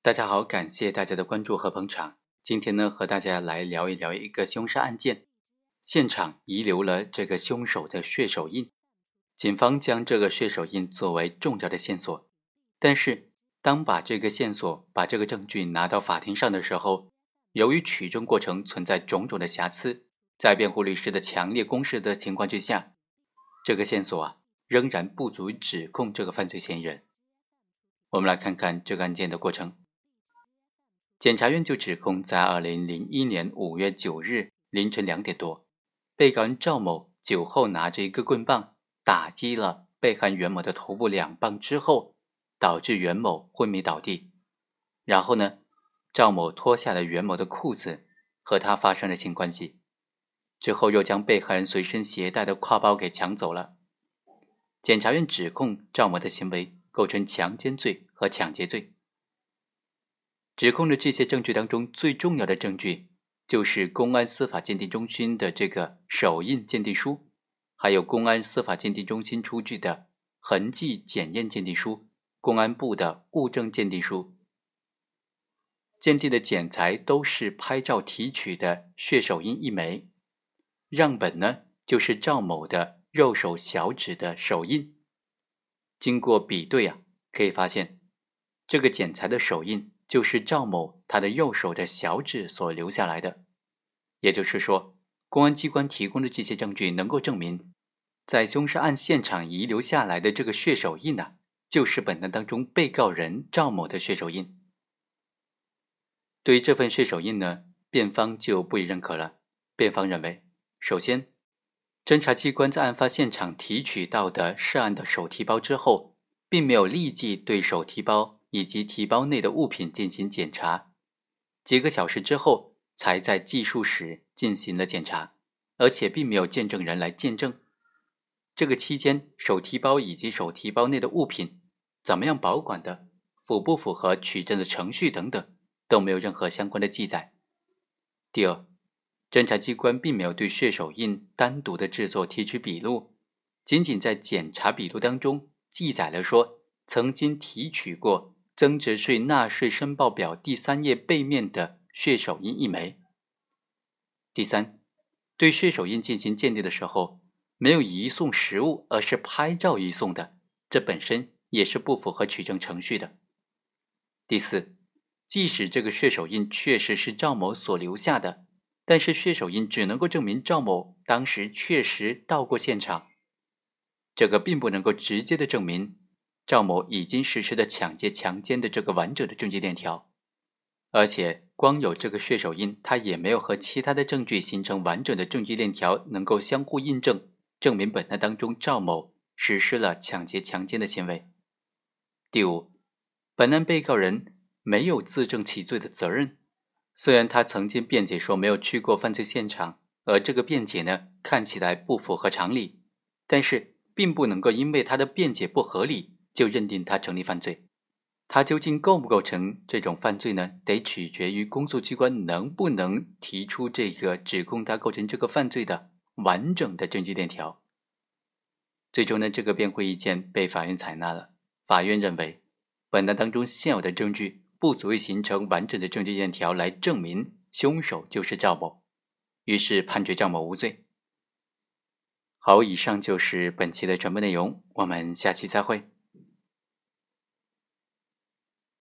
大家好，感谢大家的关注和捧场。今天呢，和大家来聊一聊一个凶杀案件，现场遗留了这个凶手的血手印，警方将这个血手印作为重要的线索。但是，当把这个线索、把这个证据拿到法庭上的时候，由于取证过程存在种种的瑕疵，在辩护律师的强烈攻势的情况之下，这个线索啊，仍然不足以指控这个犯罪嫌疑人。我们来看看这个案件的过程。检察院就指控，在二零零一年五月九日凌晨两点多，被告人赵某酒后拿着一个棍棒打击了被害人袁某的头部两棒之后，导致袁某昏迷倒地。然后呢，赵某脱下了袁某的裤子，和他发生了性关系，之后又将被害人随身携带的挎包给抢走了。检察院指控赵某的行为构成强奸罪和抢劫罪。指控的这些证据当中，最重要的证据就是公安司法鉴定中心的这个手印鉴定书，还有公安司法鉴定中心出具的痕迹检验鉴定书、公安部的物证鉴定书。鉴定的检材都是拍照提取的血手印一枚，样本呢就是赵某的右手小指的手印。经过比对啊，可以发现这个检材的手印。就是赵某他的右手的小指所留下来的，也就是说，公安机关提供的这些证据能够证明，在凶杀案现场遗留下来的这个血手印呢，就是本案当中被告人赵某的血手印。对于这份血手印呢，辩方就不予认可了。辩方认为，首先，侦查机关在案发现场提取到的涉案的手提包之后，并没有立即对手提包。以及提包内的物品进行检查，几个小时之后才在技术室进行了检查，而且并没有见证人来见证。这个期间，手提包以及手提包内的物品怎么样保管的，符不符合取证的程序等等，都没有任何相关的记载。第二，侦查机关并没有对血手印单独的制作提取笔录，仅仅在检查笔录当中记载了说曾经提取过。增值税纳税申报表第三页背面的血手印一枚。第三，对血手印进行鉴定的时候，没有移送实物，而是拍照移送的，这本身也是不符合取证程序的。第四，即使这个血手印确实是赵某所留下的，但是血手印只能够证明赵某当时确实到过现场，这个并不能够直接的证明。赵某已经实施了抢劫、强奸的这个完整的证据链条，而且光有这个血手印，他也没有和其他的证据形成完整的证据链条，能够相互印证，证明本案当中赵某实施了抢劫、强奸的行为。第五，本案被告人没有自证其罪的责任，虽然他曾经辩解说没有去过犯罪现场，而这个辩解呢看起来不符合常理，但是并不能够因为他的辩解不合理。就认定他成立犯罪，他究竟构不构成这种犯罪呢？得取决于公诉机关能不能提出这个指控他构成这个犯罪的完整的证据链条。最终呢，这个辩护意见被法院采纳了。法院认为，本案当中现有的证据不足以形成完整的证据链条来证明凶手就是赵某，于是判决赵某无罪。好，以上就是本期的全部内容，我们下期再会。